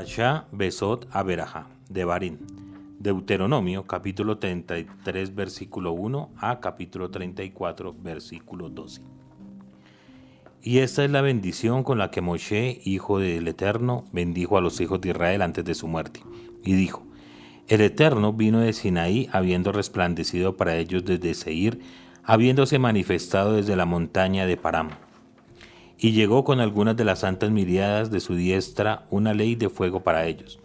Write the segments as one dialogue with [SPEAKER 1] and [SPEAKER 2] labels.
[SPEAKER 1] Parashá Besot Aberajá de Barín. Deuteronomio capítulo 33 versículo 1 a capítulo 34 versículo 12. Y esta es la bendición con la que Moshe, hijo del Eterno, bendijo a los hijos de Israel antes de su muerte. Y dijo, El Eterno vino de Sinaí habiendo resplandecido para ellos desde Seir, habiéndose manifestado desde la montaña de Param y llegó con algunas de las santas miriadas de su diestra una ley de fuego para ellos.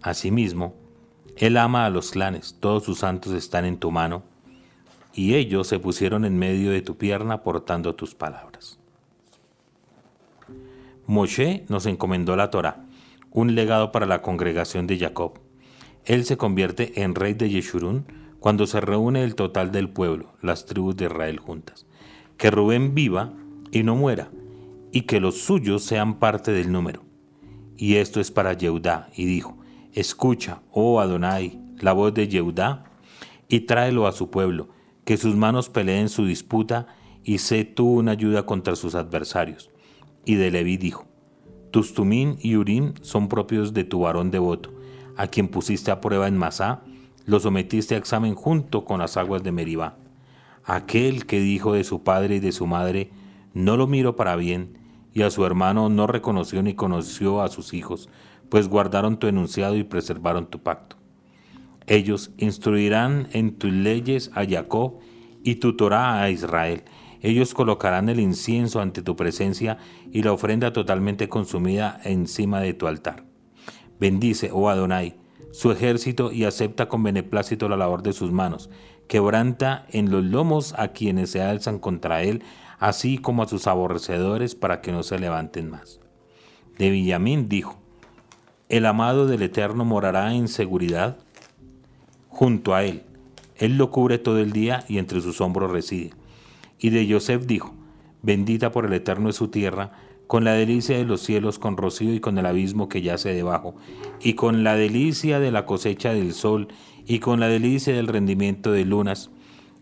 [SPEAKER 1] Asimismo, Él ama a los clanes, todos sus santos están en tu mano, y ellos se pusieron en medio de tu pierna portando tus palabras. Moshe nos encomendó la Torah, un legado para la congregación de Jacob. Él se convierte en rey de Yeshurun cuando se reúne el total del pueblo, las tribus de Israel juntas. Que Rubén viva y no muera, y que los suyos sean parte del número. Y esto es para Yehudá, y dijo, escucha, oh Adonai, la voz de Yehudá, y tráelo a su pueblo, que sus manos peleen su disputa, y sé tú una ayuda contra sus adversarios. Y de Leví dijo, tus tumín y urim son propios de tu varón devoto, a quien pusiste a prueba en Masá, lo sometiste a examen junto con las aguas de Meribá. Aquel que dijo de su padre y de su madre, no lo miro para bien, y a su hermano no reconoció ni conoció a sus hijos, pues guardaron tu enunciado y preservaron tu pacto. Ellos instruirán en tus leyes a Jacob y tu Torah a Israel. Ellos colocarán el incienso ante tu presencia y la ofrenda totalmente consumida encima de tu altar. Bendice, oh Adonai, su ejército y acepta con beneplácito la labor de sus manos. Quebranta en los lomos a quienes se alzan contra él, así como a sus aborrecedores para que no se levanten más. De Villamín dijo, el amado del Eterno morará en seguridad junto a él. Él lo cubre todo el día y entre sus hombros reside. Y de Joseph dijo, bendita por el Eterno es su tierra, con la delicia de los cielos, con rocío y con el abismo que yace debajo, y con la delicia de la cosecha del sol, y con la delicia del rendimiento de lunas,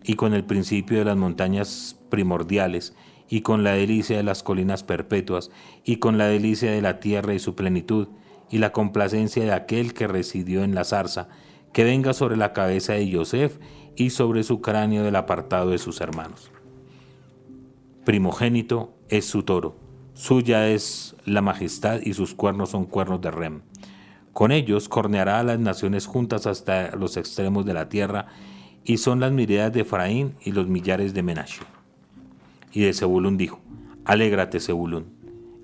[SPEAKER 1] y con el principio de las montañas primordiales, y con la delicia de las colinas perpetuas, y con la delicia de la tierra y su plenitud, y la complacencia de aquel que residió en la zarza, que venga sobre la cabeza de Yosef y sobre su cráneo del apartado de sus hermanos. Primogénito es su toro, suya es la majestad y sus cuernos son cuernos de rem. Con ellos corneará a las naciones juntas hasta los extremos de la tierra, y son las miradas de Efraín y los millares de Menashe. Y de Zebulún dijo, Alégrate, Zebulún,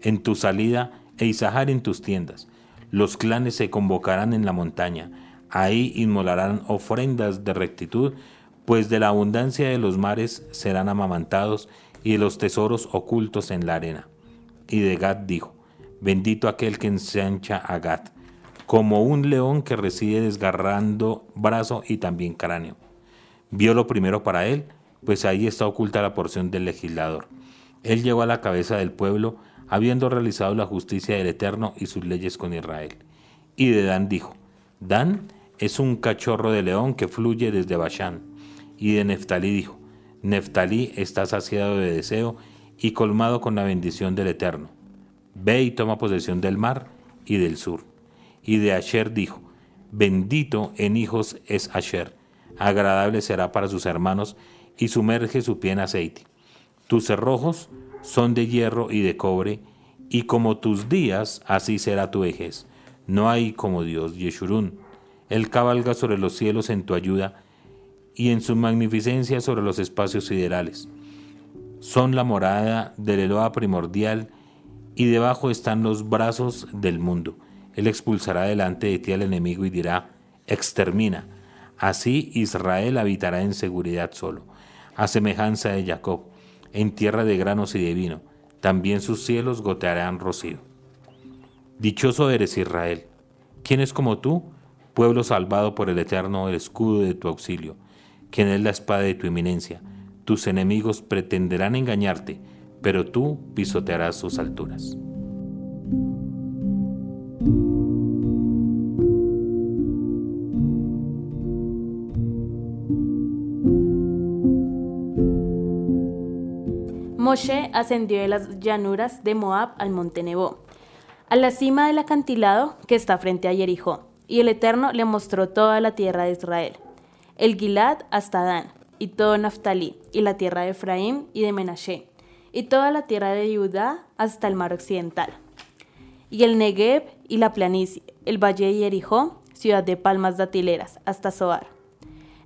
[SPEAKER 1] en tu salida e Isahar en tus tiendas. Los clanes se convocarán en la montaña, ahí inmolarán ofrendas de rectitud, pues de la abundancia de los mares serán amamantados y de los tesoros ocultos en la arena. Y de Gad dijo, Bendito aquel que ensancha a Gad, como un león que reside desgarrando brazo y también cráneo. Vio lo primero para él, pues ahí está oculta la porción del legislador. Él llegó a la cabeza del pueblo, habiendo realizado la justicia del Eterno y sus leyes con Israel. Y de Dan dijo, Dan es un cachorro de león que fluye desde Bashán. Y de Neftalí dijo, Neftalí está saciado de deseo y colmado con la bendición del Eterno. Ve y toma posesión del mar y del sur. Y de Asher dijo, Bendito en hijos es Asher, agradable será para sus hermanos y sumerge su pie en aceite. Tus cerrojos son de hierro y de cobre, y como tus días, así será tu vejez. No hay como Dios, Yeshurun. Él cabalga sobre los cielos en tu ayuda, y en su magnificencia sobre los espacios siderales. Son la morada del Eloa primordial, y debajo están los brazos del mundo. Él expulsará delante de ti al enemigo y dirá, extermina. Así Israel habitará en seguridad solo a semejanza de Jacob, en tierra de granos y de vino, también sus cielos gotearán rocío. Dichoso eres Israel, ¿quién es como tú? Pueblo salvado por el eterno, el escudo de tu auxilio, quien es la espada de tu eminencia. Tus enemigos pretenderán engañarte, pero tú pisotearás sus alturas.
[SPEAKER 2] Moshe ascendió de las llanuras de Moab al monte Nebo. a la cima del acantilado que está frente a Jericó, y el Eterno le mostró toda la tierra de Israel, el Gilad hasta Dan, y todo Naftalí, y la tierra de Efraín y de Menashe, y toda la tierra de Judá hasta el mar occidental, y el Negev y la planicie, el valle de Jericó, ciudad de palmas datileras, hasta Zoar.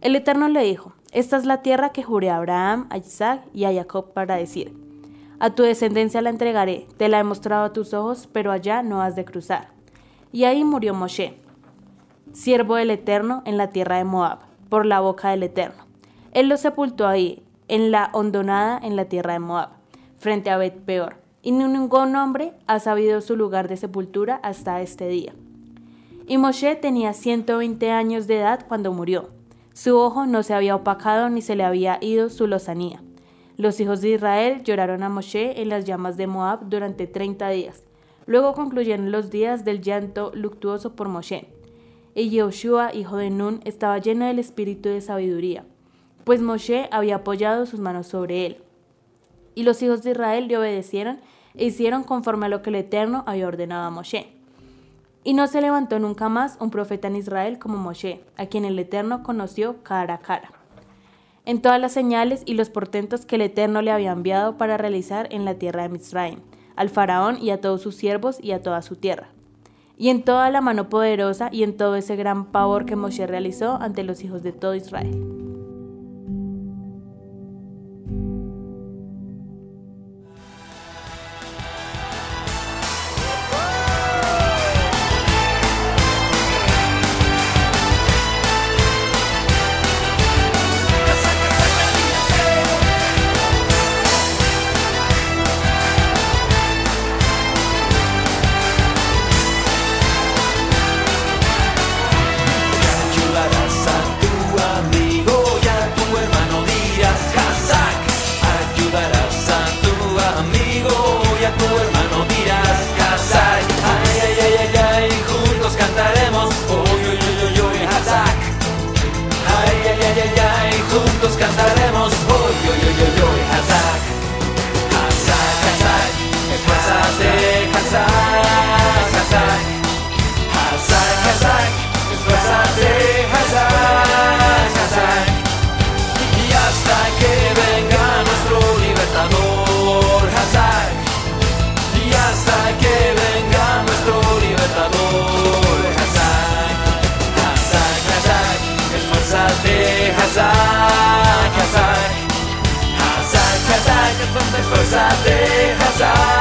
[SPEAKER 2] El Eterno le dijo, esta es la tierra que juré a Abraham, a Isaac y a Jacob para decir, a tu descendencia la entregaré, te la he mostrado a tus ojos, pero allá no has de cruzar. Y ahí murió Moshe, siervo del Eterno en la tierra de Moab, por la boca del Eterno. Él lo sepultó ahí, en la hondonada en la tierra de Moab, frente a Bet Peor, y ningún hombre ha sabido su lugar de sepultura hasta este día. Y Moshe tenía 120 años de edad cuando murió. Su ojo no se había opacado ni se le había ido su lozanía. Los hijos de Israel lloraron a Moshe en las llamas de Moab durante 30 días. Luego concluyeron los días del llanto luctuoso por Moshe. Y Yehoshua, hijo de Nun, estaba lleno del espíritu de sabiduría, pues Moshe había apoyado sus manos sobre él. Y los hijos de Israel le obedecieron e hicieron conforme a lo que el Eterno había ordenado a Moshe. Y no se levantó nunca más un profeta en Israel como Moshe, a quien el Eterno conoció cara a cara en todas las señales y los portentos que el Eterno le había enviado para realizar en la tierra de Misraim, al faraón y a todos sus siervos y a toda su tierra. Y en toda la mano poderosa y en todo ese gran pavor que Moshe realizó ante los hijos de todo Israel.
[SPEAKER 3] saber rezar.